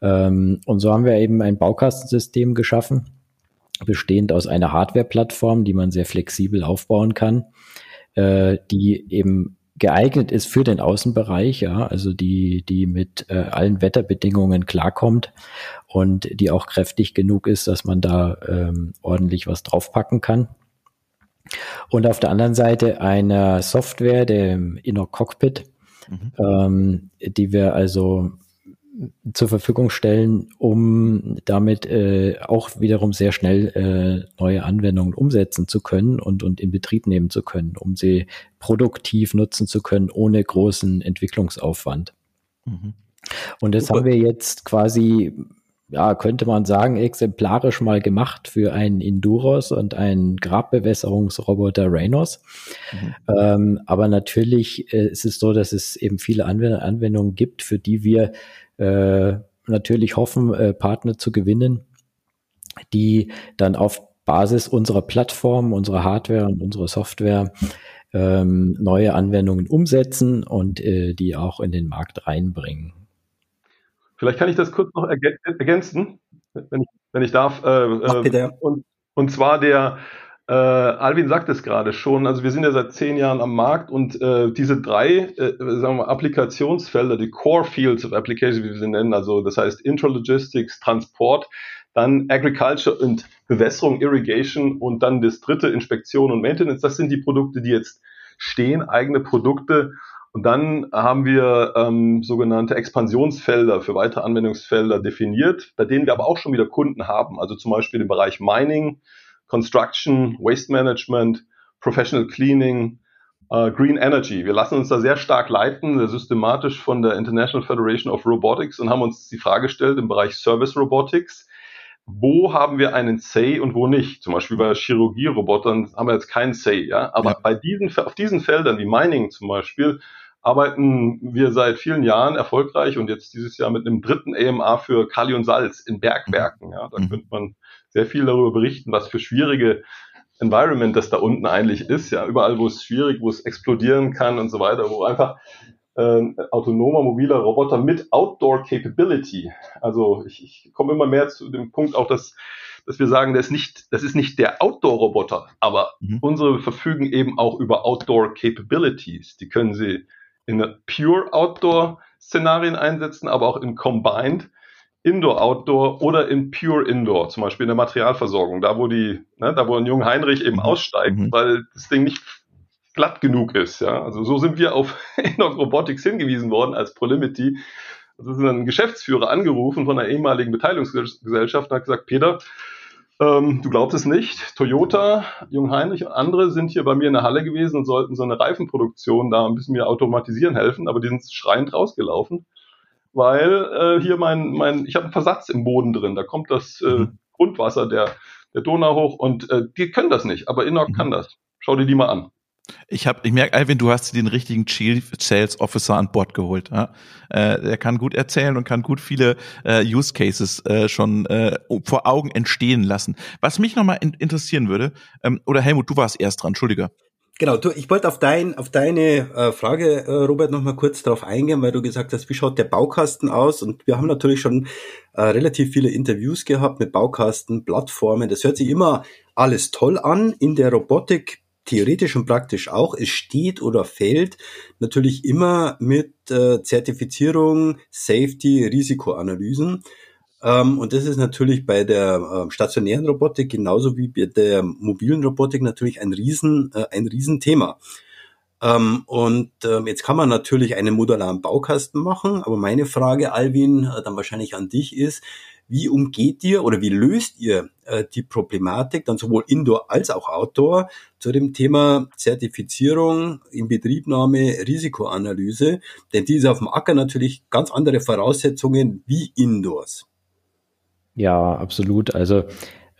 [SPEAKER 4] Ähm, und so haben wir eben ein Baukastensystem geschaffen, bestehend aus einer Hardware-Plattform, die man sehr flexibel aufbauen kann, äh, die eben geeignet ist für den Außenbereich, ja, also die, die mit äh, allen Wetterbedingungen klarkommt und die auch kräftig genug ist, dass man da ähm, ordentlich was draufpacken kann. Und auf der anderen Seite eine Software, der Inner Cockpit, mhm. ähm, die wir also zur Verfügung stellen, um damit äh, auch wiederum sehr schnell äh, neue Anwendungen umsetzen zu können und, und in Betrieb nehmen zu können, um sie produktiv nutzen zu können, ohne großen Entwicklungsaufwand. Mhm. Und das Super. haben wir jetzt quasi, ja, könnte man sagen, exemplarisch mal gemacht für einen Enduros und einen Grabbewässerungsroboter Reynos. Mhm. Ähm, aber natürlich äh, ist es so, dass es eben viele Anwendungen gibt, für die wir äh, natürlich hoffen, äh, Partner zu gewinnen, die dann auf Basis unserer Plattform, unserer Hardware und unserer Software ähm, neue Anwendungen umsetzen und äh, die auch in den Markt reinbringen.
[SPEAKER 5] Vielleicht kann ich das kurz noch ergänzen, wenn ich, wenn ich darf. Äh, Ach, bitte. Und, und zwar der, äh, Alvin sagt es gerade schon, also wir sind ja seit zehn Jahren am Markt und äh, diese drei äh, sagen wir, Applikationsfelder, die Core Fields of Application, wie wir sie nennen, also das heißt Intralogistics, Transport, dann Agriculture und Bewässerung, Irrigation und dann das dritte Inspektion und Maintenance, das sind die Produkte, die jetzt stehen, eigene Produkte. Und dann haben wir ähm, sogenannte Expansionsfelder für weitere Anwendungsfelder definiert, bei denen wir aber auch schon wieder Kunden haben. Also zum Beispiel im Bereich Mining, Construction, Waste Management, Professional Cleaning, uh, Green Energy. Wir lassen uns da sehr stark leiten, sehr systematisch von der International Federation of Robotics und haben uns die Frage gestellt im Bereich Service Robotics, wo haben wir einen Say und wo nicht? Zum Beispiel bei Chirurgie-Robotern haben wir jetzt keinen Say, ja. Aber ja. bei diesen, auf diesen Feldern wie Mining zum Beispiel, arbeiten wir seit vielen Jahren erfolgreich und jetzt dieses Jahr mit einem dritten AMA für Kali und Salz in Bergwerken. Ja, da mhm. könnte man sehr viel darüber berichten, was für schwierige Environment das da unten eigentlich ist. Ja, überall, wo es schwierig, wo es explodieren kann und so weiter, wo einfach äh, autonomer mobiler Roboter mit Outdoor Capability. Also ich, ich komme immer mehr zu dem Punkt auch, dass dass wir sagen, das ist nicht, das ist nicht der Outdoor-Roboter, aber mhm. unsere verfügen eben auch über Outdoor Capabilities. Die können sie in Pure Outdoor Szenarien einsetzen, aber auch in Combined Indoor Outdoor oder in Pure Indoor, zum Beispiel in der Materialversorgung, da wo die, ne, da wo ein junger Heinrich eben mhm. aussteigt, mhm. weil das Ding nicht glatt genug ist. Ja, also so sind wir auf *laughs* Inox Robotics hingewiesen worden als Prolimity. Das ist ein Geschäftsführer angerufen von einer ehemaligen Beteiligungsgesellschaft und hat gesagt, Peter, ähm, du glaubst es nicht. Toyota, Jungheinrich und andere sind hier bei mir in der Halle gewesen und sollten so eine Reifenproduktion da ein bisschen mehr automatisieren helfen, aber die sind schreiend rausgelaufen, weil äh, hier mein, mein, ich habe einen Versatz im Boden drin. Da kommt das äh, mhm. Grundwasser der, der Donau hoch und äh, die können das nicht, aber Innoc mhm. kann das. Schau dir die mal an.
[SPEAKER 2] Ich habe, ich merke, Alvin, du hast den richtigen Chief Sales Officer an Bord geholt. Ja? Äh, er kann gut erzählen und kann gut viele äh, Use Cases äh, schon äh, vor Augen entstehen lassen. Was mich nochmal in, interessieren würde, ähm, oder Helmut, du warst erst dran, Entschuldige.
[SPEAKER 3] Genau, du, ich wollte auf, dein, auf deine äh, Frage, äh, Robert, nochmal kurz darauf eingehen, weil du gesagt hast, wie schaut der Baukasten aus? Und wir haben natürlich schon äh, relativ viele Interviews gehabt mit Baukasten, Plattformen. Das hört sich immer alles toll an. In der Robotik theoretisch und praktisch auch. Es steht oder fällt natürlich immer mit äh, Zertifizierung, Safety, Risikoanalysen. Ähm, und das ist natürlich bei der äh, stationären Robotik genauso wie bei der mobilen Robotik natürlich ein Riesen, äh, ein Riesenthema. Ähm, und ähm, jetzt kann man natürlich einen modularen Baukasten machen, aber meine Frage, Alvin, äh, dann wahrscheinlich an dich ist, wie umgeht ihr oder wie löst ihr äh, die Problematik dann sowohl Indoor als auch Outdoor zu dem Thema Zertifizierung, Inbetriebnahme, Risikoanalyse? Denn die ist auf dem Acker natürlich ganz andere Voraussetzungen wie Indoors.
[SPEAKER 4] Ja, absolut. Also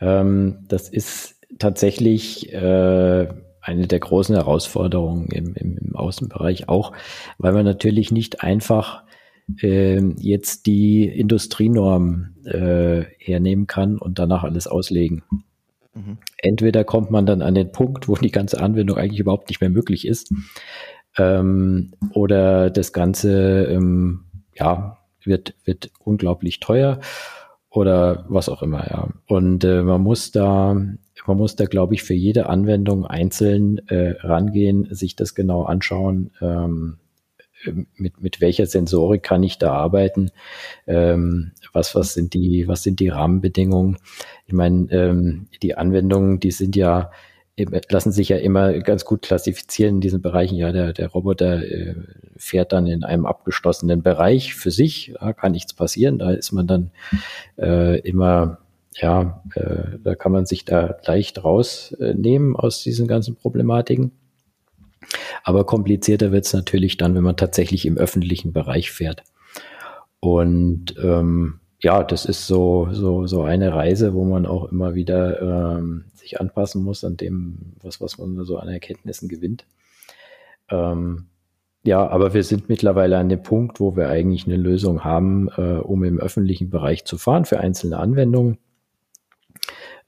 [SPEAKER 4] ähm, das ist tatsächlich äh, eine der großen Herausforderungen im, im, im Außenbereich auch, weil man natürlich nicht einfach jetzt die Industrienorm äh, hernehmen kann und danach alles auslegen. Mhm. Entweder kommt man dann an den Punkt, wo die ganze Anwendung eigentlich überhaupt nicht mehr möglich ist, ähm, oder das Ganze ähm, ja wird wird unglaublich teuer oder was auch immer. Ja. Und äh, man muss da man muss da, glaube ich, für jede Anwendung einzeln äh, rangehen, sich das genau anschauen, ähm, mit, mit welcher Sensorik kann ich da arbeiten, ähm, was, was sind die, was sind die Rahmenbedingungen. Ich meine, ähm, die Anwendungen, die sind ja, lassen sich ja immer ganz gut klassifizieren in diesen Bereichen. Ja, der, der Roboter äh, fährt dann in einem abgeschlossenen Bereich für sich, da kann nichts passieren, da ist man dann äh, immer ja, äh, da kann man sich da leicht rausnehmen aus diesen ganzen Problematiken. Aber komplizierter wird es natürlich dann, wenn man tatsächlich im öffentlichen Bereich fährt. Und ähm, ja, das ist so, so, so eine Reise, wo man auch immer wieder ähm, sich anpassen muss an dem, was, was man so an Erkenntnissen gewinnt. Ähm, ja, aber wir sind mittlerweile an dem Punkt, wo wir eigentlich eine Lösung haben, äh, um im öffentlichen Bereich zu fahren für einzelne Anwendungen.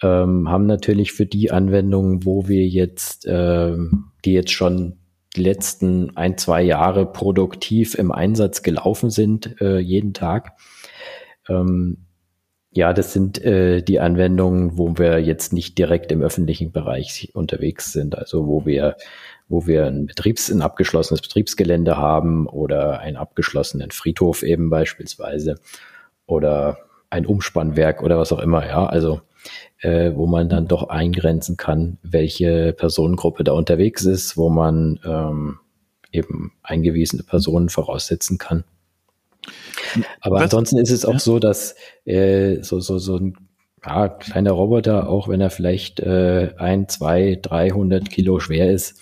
[SPEAKER 4] Ähm, haben natürlich für die Anwendungen, wo wir jetzt ähm, die jetzt schon die letzten ein, zwei Jahre produktiv im Einsatz gelaufen sind, äh, jeden Tag. Ähm, ja, das sind äh, die Anwendungen, wo wir jetzt nicht direkt im öffentlichen Bereich unterwegs sind, also wo wir wo wir ein Betriebs, ein abgeschlossenes Betriebsgelände haben oder einen abgeschlossenen Friedhof eben beispielsweise oder ein Umspannwerk oder was auch immer, ja. Also äh, wo man dann doch eingrenzen kann, welche Personengruppe da unterwegs ist, wo man ähm, eben eingewiesene Personen voraussetzen kann. Aber Was? ansonsten ist es auch ja. so, dass äh, so, so, so ein ja, kleiner Roboter, auch wenn er vielleicht äh, ein, zwei, dreihundert Kilo schwer ist,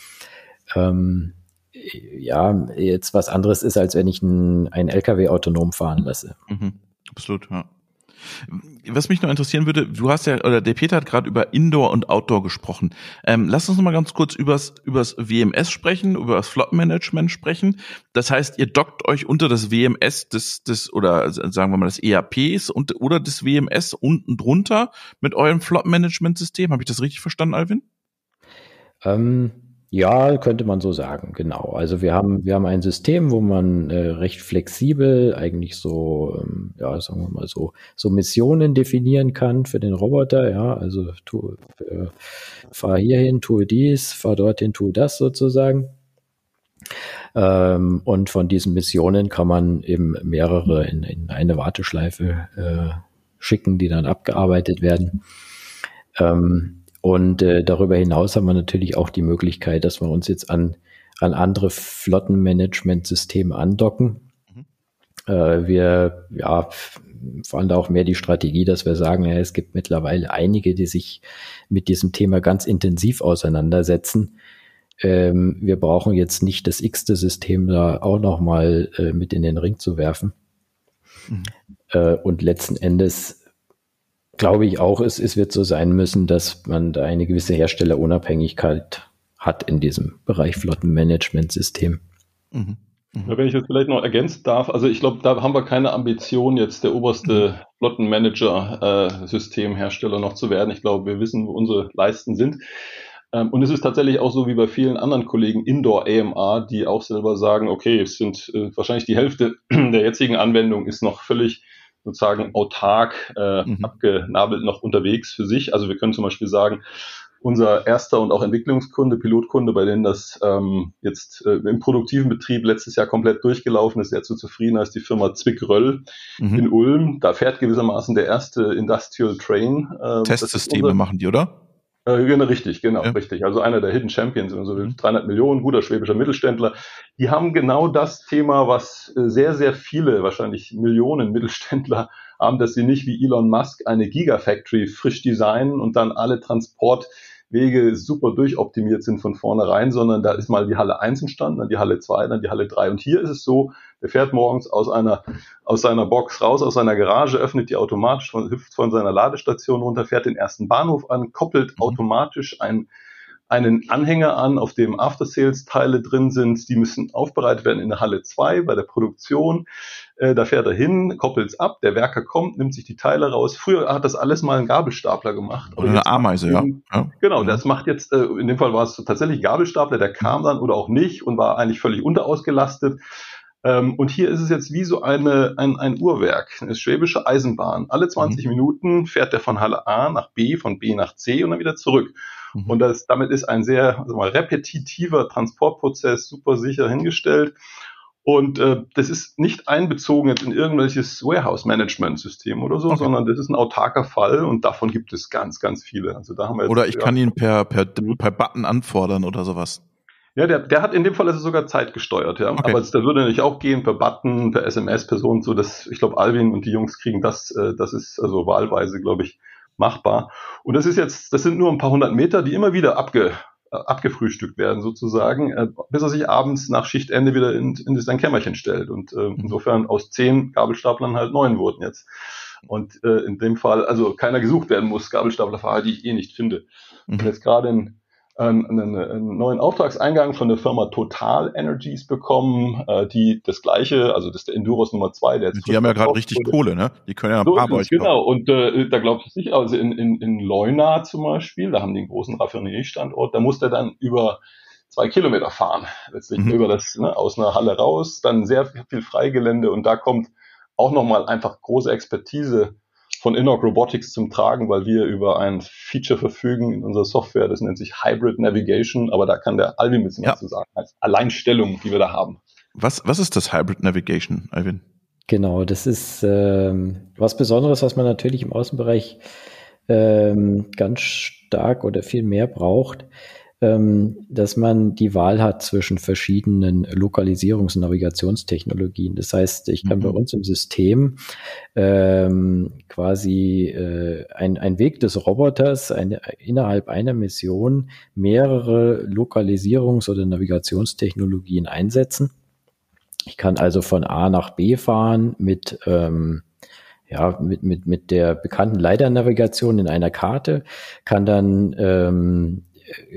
[SPEAKER 4] ähm, ja, jetzt was anderes ist, als wenn ich ein, ein LKW autonom fahren lasse.
[SPEAKER 2] Mhm, absolut, ja. Was mich noch interessieren würde, du hast ja, oder der Peter hat gerade über Indoor und Outdoor gesprochen. Ähm, lass uns noch mal ganz kurz übers, übers WMS sprechen, über das Flottenmanagement sprechen. Das heißt, ihr dockt euch unter das WMS des, des oder sagen wir mal des ERPs und, oder des WMS unten drunter mit eurem Flottenmanagementsystem. Habe ich das richtig verstanden, Alvin?
[SPEAKER 4] Ähm, ja, könnte man so sagen, genau. Also wir haben, wir haben ein System, wo man äh, recht flexibel eigentlich so, ähm, ja, sagen wir mal so, so Missionen definieren kann für den Roboter, ja, also tu, äh, fahr hierhin, tue dies, fahr dorthin, tue das sozusagen. Ähm, und von diesen Missionen kann man eben mehrere in, in eine Warteschleife äh, schicken, die dann abgearbeitet werden. Ähm, und äh, darüber hinaus haben wir natürlich auch die Möglichkeit, dass wir uns jetzt an, an andere Flottenmanagementsysteme andocken. Mhm. Äh, wir ja, fahren da auch mehr die Strategie, dass wir sagen, ja, es gibt mittlerweile einige, die sich mit diesem Thema ganz intensiv auseinandersetzen. Ähm, wir brauchen jetzt nicht das x-te System da auch nochmal äh, mit in den Ring zu werfen. Mhm. Äh, und letzten Endes glaube ich auch, es, es wird so sein müssen, dass man da eine gewisse Herstellerunabhängigkeit hat in diesem Bereich Flottenmanagementsystem.
[SPEAKER 5] Mhm. Mhm. Wenn ich das vielleicht noch ergänzen darf, also ich glaube, da haben wir keine Ambition, jetzt der oberste Flottenmanager-Systemhersteller äh, noch zu werden. Ich glaube, wir wissen, wo unsere Leisten sind. Ähm, und es ist tatsächlich auch so wie bei vielen anderen Kollegen Indoor AMR, die auch selber sagen, okay, es sind äh, wahrscheinlich die Hälfte *clears throat* der jetzigen Anwendung ist noch völlig sozusagen autark äh, mhm. abgenabelt noch unterwegs für sich. Also wir können zum Beispiel sagen, unser erster und auch Entwicklungskunde, Pilotkunde, bei denen das ähm, jetzt äh, im produktiven Betrieb letztes Jahr komplett durchgelaufen ist, sehr zu zufrieden ist die Firma Zwickröll mhm. in Ulm. Da fährt gewissermaßen der erste Industrial Train.
[SPEAKER 2] Äh, Testsysteme machen die, oder?
[SPEAKER 5] Äh, genau, richtig, genau, ja. richtig. Also einer der Hidden Champions, also 300 Millionen, guter schwäbischer Mittelständler. Die haben genau das Thema, was äh, sehr, sehr viele, wahrscheinlich Millionen Mittelständler haben, dass sie nicht wie Elon Musk eine Gigafactory frisch designen und dann alle Transport Wege super durchoptimiert sind von vornherein, sondern da ist mal die Halle 1 entstanden, dann die Halle 2, dann die Halle 3. Und hier ist es so, der fährt morgens aus einer, aus seiner Box raus, aus seiner Garage, öffnet die automatisch, von, hüpft von seiner Ladestation runter, fährt den ersten Bahnhof an, koppelt mhm. automatisch ein einen Anhänger an, auf dem After-Sales-Teile drin sind. Die müssen aufbereitet werden in der Halle 2 bei der Produktion. Äh, da fährt er hin, koppelt es ab, der Werker kommt, nimmt sich die Teile raus. Früher hat das alles mal ein Gabelstapler gemacht.
[SPEAKER 2] Oder eine Ameise, ja. ja.
[SPEAKER 5] Genau, das macht jetzt, äh, in dem Fall war es tatsächlich Gabelstapler, der kam dann oder auch nicht und war eigentlich völlig unterausgelastet. Ähm, und hier ist es jetzt wie so eine, ein, ein Uhrwerk, eine schwäbische Eisenbahn. Alle 20 mhm. Minuten fährt der von Halle A nach B, von B nach C und dann wieder zurück. Mhm. Und das, damit ist ein sehr also mal, repetitiver Transportprozess super sicher hingestellt. Und äh, das ist nicht einbezogen jetzt in irgendwelches Warehouse-Management-System oder so, okay. sondern das ist ein autarker Fall und davon gibt es ganz, ganz viele. Also da haben wir
[SPEAKER 2] jetzt, oder ich ja, kann ihn per, per, per Button anfordern oder sowas.
[SPEAKER 5] Ja, der, der hat in dem Fall ist es sogar zeitgesteuert, ja. Okay. Aber das, das würde natürlich auch gehen per Button, per SMS, per so und so. Das, ich glaube, Alvin und die Jungs kriegen das, äh, das ist also wahlweise, glaube ich, machbar. Und das ist jetzt, das sind nur ein paar hundert Meter, die immer wieder abge, äh, abgefrühstückt werden sozusagen, äh, bis er sich abends nach Schichtende wieder in, in sein Kämmerchen stellt. Und äh, mhm. insofern aus zehn Gabelstaplern halt neun wurden jetzt. Und äh, in dem Fall, also keiner gesucht werden muss, Gabelstaplerfahrer, die ich eh nicht finde. Mhm. Und jetzt gerade in einen, einen, neuen Auftragseingang von der Firma Total Energies bekommen, äh, die das gleiche, also das ist der Enduros Nummer zwei, der
[SPEAKER 2] jetzt Die haben ja gerade richtig wurde. Kohle, ne? Die können ja ein
[SPEAKER 5] so paar bei euch Genau, und äh, da glaubst du nicht, also in, in, in Leuna zum Beispiel, da haben die einen großen Raffineriestandort, da muss der dann über zwei Kilometer fahren, letztlich mhm. über das, ne, aus einer Halle raus, dann sehr viel Freigelände und da kommt auch nochmal einfach große Expertise von Innoc Robotics zum Tragen, weil wir über ein Feature verfügen in unserer Software, das nennt sich Hybrid Navigation, aber da kann der Alvin ein bisschen ja. was zu sagen, als Alleinstellung, die wir da haben.
[SPEAKER 2] Was, was ist das Hybrid Navigation, Alvin?
[SPEAKER 4] Genau, das ist ähm, was Besonderes, was man natürlich im Außenbereich ähm, ganz stark oder viel mehr braucht dass man die Wahl hat zwischen verschiedenen Lokalisierungs- und Navigationstechnologien. Das heißt, ich kann mhm. bei uns im System ähm, quasi äh, ein, ein Weg des Roboters eine, innerhalb einer Mission mehrere Lokalisierungs- oder Navigationstechnologien einsetzen. Ich kann also von A nach B fahren mit ähm, ja, mit, mit, mit der bekannten Leiternavigation in einer Karte, kann dann, ähm,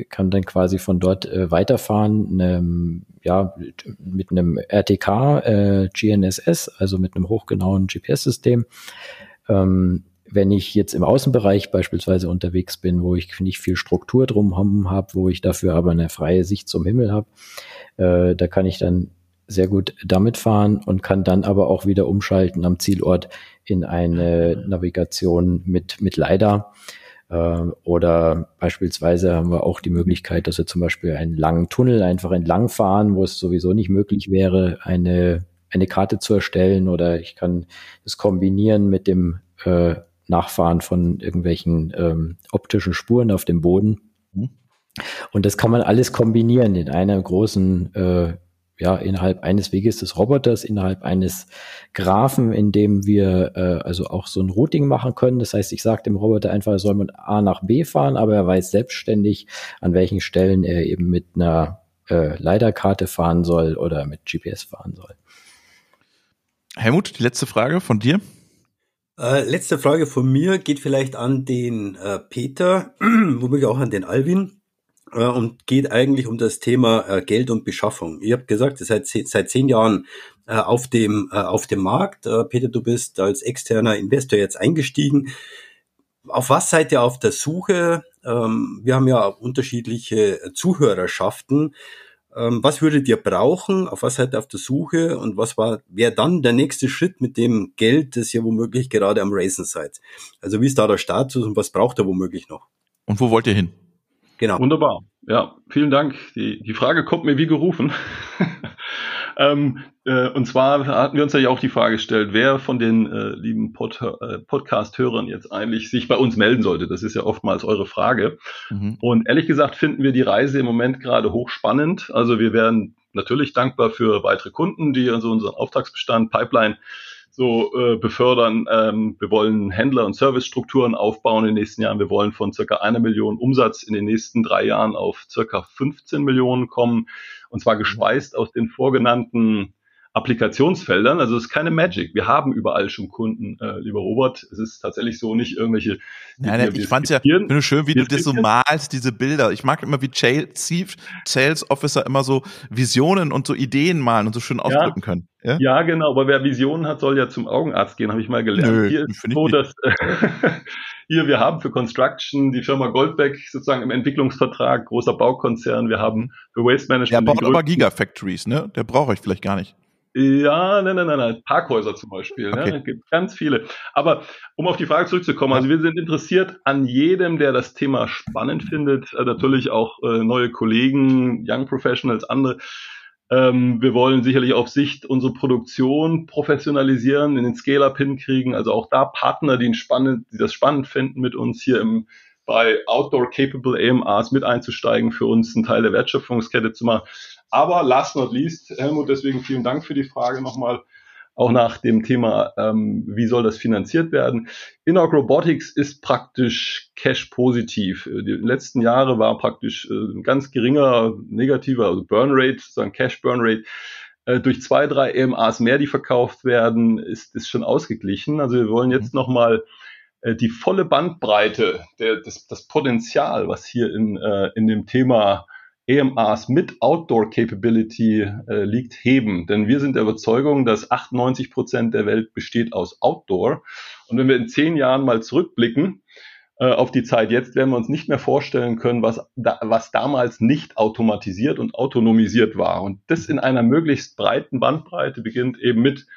[SPEAKER 4] kann dann quasi von dort äh, weiterfahren, ähm, ja, mit einem RTK, äh, GNSS, also mit einem hochgenauen GPS-System. Ähm, wenn ich jetzt im Außenbereich beispielsweise unterwegs bin, wo ich nicht viel Struktur drum habe, wo ich dafür aber eine freie Sicht zum Himmel habe, äh, da kann ich dann sehr gut damit fahren und kann dann aber auch wieder umschalten am Zielort in eine Navigation mit, mit LiDAR. Äh, oder beispielsweise haben wir auch die Möglichkeit, dass wir zum Beispiel einen langen Tunnel einfach entlang fahren, wo es sowieso nicht möglich wäre, eine, eine Karte zu erstellen. Oder ich kann das kombinieren mit dem äh, Nachfahren von irgendwelchen ähm, optischen Spuren auf dem Boden. Mhm. Und das kann man alles kombinieren in einer großen äh, ja, innerhalb eines Weges des Roboters, innerhalb eines Graphen, in dem wir äh, also auch so ein Routing machen können. Das heißt, ich sage dem Roboter einfach, er soll mit A nach B fahren, aber er weiß selbstständig, an welchen Stellen er eben mit einer äh, LiDAR-Karte fahren soll oder mit GPS fahren soll.
[SPEAKER 2] Helmut, die letzte Frage von dir.
[SPEAKER 3] Äh, letzte Frage von mir geht vielleicht an den äh, Peter, *clears throat* womöglich auch an den Alvin äh, und geht eigentlich um das Thema äh, Geld und Beschaffung. Ihr habt gesagt, ihr seid seit zehn Jahren äh, auf dem auf dem Markt. Peter, du bist als externer Investor jetzt eingestiegen. Auf was seid ihr auf der Suche? Ähm, wir haben ja unterschiedliche Zuhörerschaften. Ähm, was würdet ihr brauchen? Auf was seid ihr auf der Suche? Und was war, wäre dann der nächste Schritt mit dem Geld, das ihr womöglich gerade am Raisen seid? Also wie ist da der Status und was braucht ihr womöglich noch?
[SPEAKER 2] Und wo wollt ihr hin?
[SPEAKER 5] Genau. Wunderbar. Ja, vielen Dank. Die, die Frage kommt mir wie gerufen. *laughs* ähm, äh, und zwar hatten wir uns ja auch die Frage gestellt, wer von den äh, lieben Pod, äh, Podcast-Hörern jetzt eigentlich sich bei uns melden sollte. Das ist ja oftmals eure Frage. Mhm. Und ehrlich gesagt finden wir die Reise im Moment gerade hochspannend. Also wir wären natürlich dankbar für weitere Kunden, die also unseren Auftragsbestand, Pipeline so äh, befördern. Ähm, wir wollen Händler- und Servicestrukturen aufbauen in den nächsten Jahren. Wir wollen von circa einer Million Umsatz in den nächsten drei Jahren auf circa 15 Millionen kommen. Und zwar gespeist aus den vorgenannten Applikationsfeldern. Also es ist keine Magic. Wir haben überall schon Kunden, äh, lieber Robert. Es ist tatsächlich so nicht irgendwelche.
[SPEAKER 2] Nein, nein, ich fand's ja finde schön, wie du das so malst, diese Bilder. Ich mag immer, wie Chief Sales Officer immer so Visionen und so Ideen malen und so schön ausdrücken
[SPEAKER 5] ja.
[SPEAKER 2] können.
[SPEAKER 5] Ja? ja, genau. Aber wer Visionen hat, soll ja zum Augenarzt gehen, habe ich mal gelernt. Nö, hier ist so, dass *laughs* hier wir haben für Construction die Firma Goldbeck sozusagen im Entwicklungsvertrag, großer Baukonzern. Wir haben für Waste Management.
[SPEAKER 2] Der baut aber Gigafactories, ne? Der brauche ich vielleicht gar nicht.
[SPEAKER 5] Ja, nein, nein, nein, nein. Parkhäuser zum Beispiel. Ne? Okay. Ne? gibt ganz viele. Aber um auf die Frage zurückzukommen, also wir sind interessiert an jedem, der das Thema spannend findet. Äh, natürlich auch äh, neue Kollegen, Young Professionals, andere. Ähm, wir wollen sicherlich auf Sicht unsere Produktion professionalisieren, in den Scale-Up hinkriegen. Also auch da Partner, die, spannend, die das spannend finden, mit uns hier im bei Outdoor Capable AMRs mit einzusteigen, für uns einen Teil der Wertschöpfungskette zu machen. Aber last not least, Helmut, deswegen vielen Dank für die Frage nochmal, auch nach dem Thema, ähm, wie soll das finanziert werden. Innoc Robotics ist praktisch cash-positiv. Die letzten Jahre war praktisch äh, ein ganz geringer negativer, also Burn Rate, sozusagen Cash Burn Rate. Äh, durch zwei, drei EMAs mehr, die verkauft werden, ist, ist schon ausgeglichen. Also wir wollen jetzt mhm. nochmal äh, die volle Bandbreite, der, das, das Potenzial, was hier in, äh, in dem Thema EMAs mit Outdoor Capability äh, liegt, heben. Denn wir sind der Überzeugung, dass 98 Prozent der Welt besteht aus Outdoor. Und wenn wir in zehn Jahren mal zurückblicken äh, auf die Zeit jetzt, werden wir uns nicht mehr vorstellen können, was, da, was damals nicht automatisiert und autonomisiert war. Und das in einer möglichst breiten Bandbreite beginnt eben mit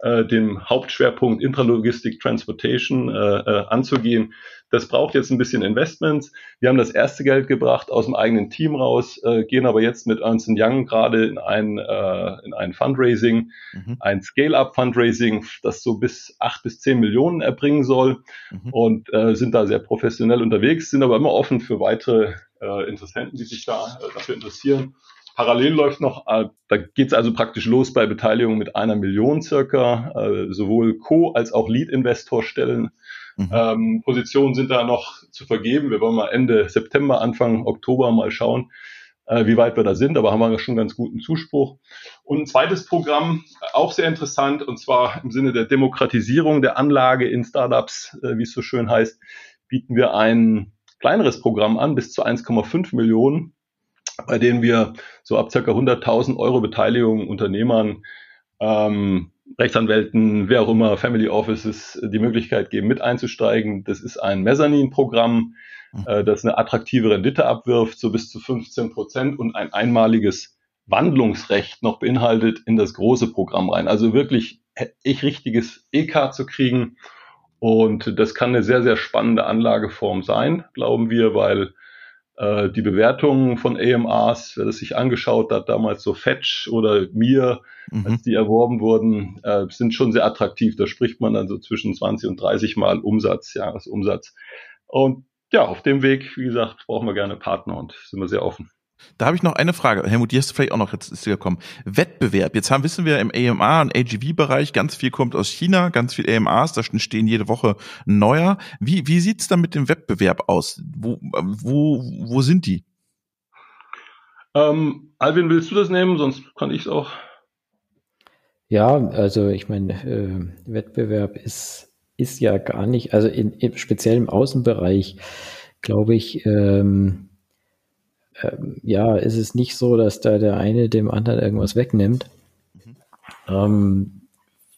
[SPEAKER 5] äh, dem Hauptschwerpunkt Intralogistik Transportation äh, äh, anzugehen. Das braucht jetzt ein bisschen Investments. Wir haben das erste Geld gebracht aus dem eigenen Team raus, äh, gehen aber jetzt mit Ernst Young gerade in ein, äh, in ein Fundraising, mhm. ein Scale-up-Fundraising, das so bis acht bis zehn Millionen erbringen soll mhm. und äh, sind da sehr professionell unterwegs, sind aber immer offen für weitere äh, Interessenten, die sich da äh, dafür interessieren. Parallel läuft noch, äh, da geht es also praktisch los bei Beteiligung mit einer Million circa, äh, sowohl Co- als auch Lead-Investor-Stellen. Mhm. Ähm, Positionen sind da noch zu vergeben. Wir wollen mal Ende September, Anfang Oktober mal schauen, äh, wie weit wir da sind, aber haben wir schon ganz guten Zuspruch. Und ein zweites Programm, auch sehr interessant, und zwar im Sinne der Demokratisierung der Anlage in Startups, äh, wie es so schön heißt, bieten wir ein kleineres Programm an, bis zu 1,5 Millionen, bei denen wir so ab circa 100.000 Euro Beteiligung Unternehmern, ähm, Rechtsanwälten, wer auch immer, Family Offices die Möglichkeit geben, mit einzusteigen. Das ist ein Mezzanin-Programm, Mhm. äh, das eine attraktive Rendite abwirft, so bis zu 15 Prozent und ein einmaliges Wandlungsrecht noch beinhaltet in das große Programm rein. Also wirklich ich richtiges EK zu kriegen. Und das kann eine sehr, sehr spannende Anlageform sein, glauben wir, weil äh, die Bewertungen von AMRs, wer das sich angeschaut hat, damals so Fetch oder Mir, mhm. als die erworben wurden, äh, sind schon sehr attraktiv. Da spricht man dann so zwischen 20 und 30 Mal Umsatz, Jahresumsatz. Und ja, auf dem Weg, wie gesagt, brauchen wir gerne Partner und sind wir sehr offen.
[SPEAKER 2] Da habe ich noch eine Frage. Helmut, die hast du vielleicht auch noch jetzt ist gekommen. Wettbewerb. Jetzt haben, wissen wir im AMA und AGV-Bereich, ganz viel kommt aus China, ganz viel AMAs, da stehen jede Woche neuer. Wie, wie sieht's da mit dem Wettbewerb aus? Wo, wo, wo sind die?
[SPEAKER 5] Ähm, Alvin, willst du das nehmen? Sonst kann ich es auch.
[SPEAKER 4] Ja, also ich meine, äh, Wettbewerb ist ist ja gar nicht, also in, in speziell im Außenbereich, glaube ich, ähm, ähm, ja, ist es nicht so, dass da der eine dem anderen irgendwas wegnimmt. Mhm. Ähm,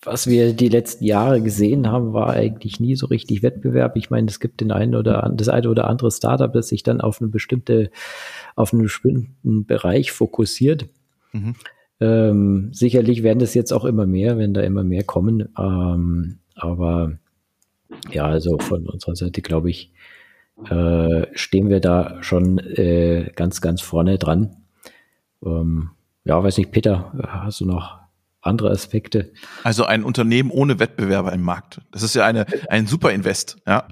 [SPEAKER 4] was wir die letzten Jahre gesehen haben, war eigentlich nie so richtig Wettbewerb. Ich meine, es gibt den einen oder das eine oder andere Startup, das sich dann auf eine bestimmte, auf einen bestimmten Bereich fokussiert. Mhm. Ähm, sicherlich werden das jetzt auch immer mehr, wenn da immer mehr kommen. Ähm, aber ja, also von unserer Seite, glaube ich, äh, stehen wir da schon äh, ganz, ganz vorne dran. Ähm, ja, weiß nicht, Peter, hast du noch andere Aspekte?
[SPEAKER 2] Also ein Unternehmen ohne Wettbewerber im Markt. Das ist ja eine, ein super Invest, ja.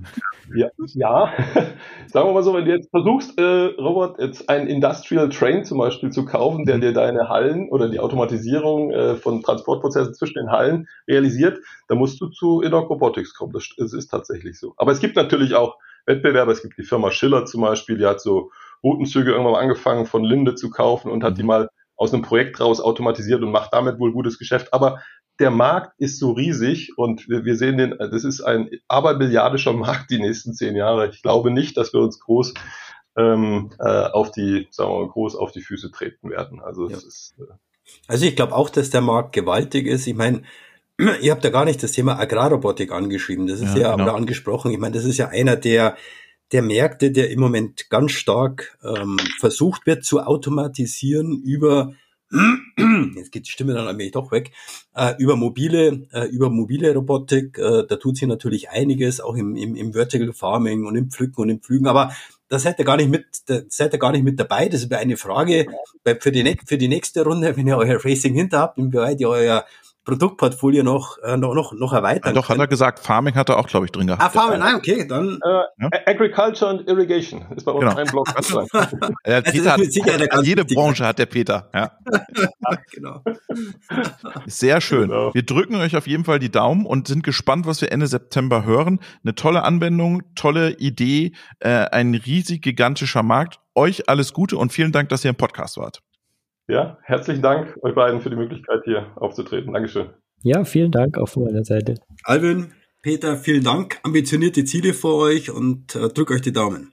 [SPEAKER 5] Ja, ja. *laughs* sagen wir mal so, wenn du jetzt versuchst, äh, Robert, jetzt einen Industrial Train zum Beispiel zu kaufen, der mhm. dir deine Hallen oder die Automatisierung äh, von Transportprozessen zwischen den Hallen realisiert, dann musst du zu Inoc Robotics kommen. Das, das ist tatsächlich so. Aber es gibt natürlich auch Wettbewerber. Es gibt die Firma Schiller zum Beispiel, die hat so Routenzüge irgendwann mal angefangen von Linde zu kaufen und hat mhm. die mal aus einem Projekt raus automatisiert und macht damit wohl gutes Geschäft. Aber der Markt ist so riesig und wir, wir sehen den, das ist ein abermilliardischer Markt die nächsten zehn Jahre. Ich glaube nicht, dass wir uns groß ähm, äh, auf die, sagen wir mal, groß auf die Füße treten werden. Also ja. ist, äh
[SPEAKER 3] also ich glaube auch, dass der Markt gewaltig ist. Ich meine, *clears throat* ihr habt ja gar nicht das Thema Agrarrobotik angeschrieben. Das ist ja, ja genau. oder angesprochen. Ich meine, das ist ja einer der der Märkte, der im Moment ganz stark ähm, versucht wird zu automatisieren über *clears throat* jetzt geht die Stimme dann allmählich doch weg, äh, über mobile, äh, über mobile Robotik, äh, da tut sie natürlich einiges, auch im, im, im Vertical Farming und im Pflücken und im Pflügen, aber das seid ihr gar nicht mit, seid ihr gar nicht mit dabei. Das wäre eine Frage für die, für die nächste Runde, wenn ihr euer Racing hinter habt, inwieweit ihr euer Produktportfolio noch, äh, noch, noch, noch erweitern.
[SPEAKER 2] Ja, doch, hat er gesagt, Farming hat er auch, glaube ich, drin gehabt.
[SPEAKER 3] Ah, Farming, nein, okay, dann.
[SPEAKER 5] Äh, ja? Agriculture and Irrigation ist bei uns genau. ein Block. *laughs*
[SPEAKER 2] ja, Peter hat, jede Branche hat der Peter. *laughs* Ja. genau. Sehr schön. Genau. Wir drücken euch auf jeden Fall die Daumen und sind gespannt, was wir Ende September hören. Eine tolle Anwendung, tolle Idee, äh, ein riesig gigantischer Markt. Euch alles Gute und vielen Dank, dass ihr im Podcast wart.
[SPEAKER 5] Ja, herzlichen Dank euch beiden für die Möglichkeit, hier aufzutreten. Dankeschön.
[SPEAKER 4] Ja, vielen Dank auch von meiner Seite.
[SPEAKER 3] Alvin, Peter, vielen Dank. Ambitionierte Ziele vor euch und äh, drück euch die Daumen.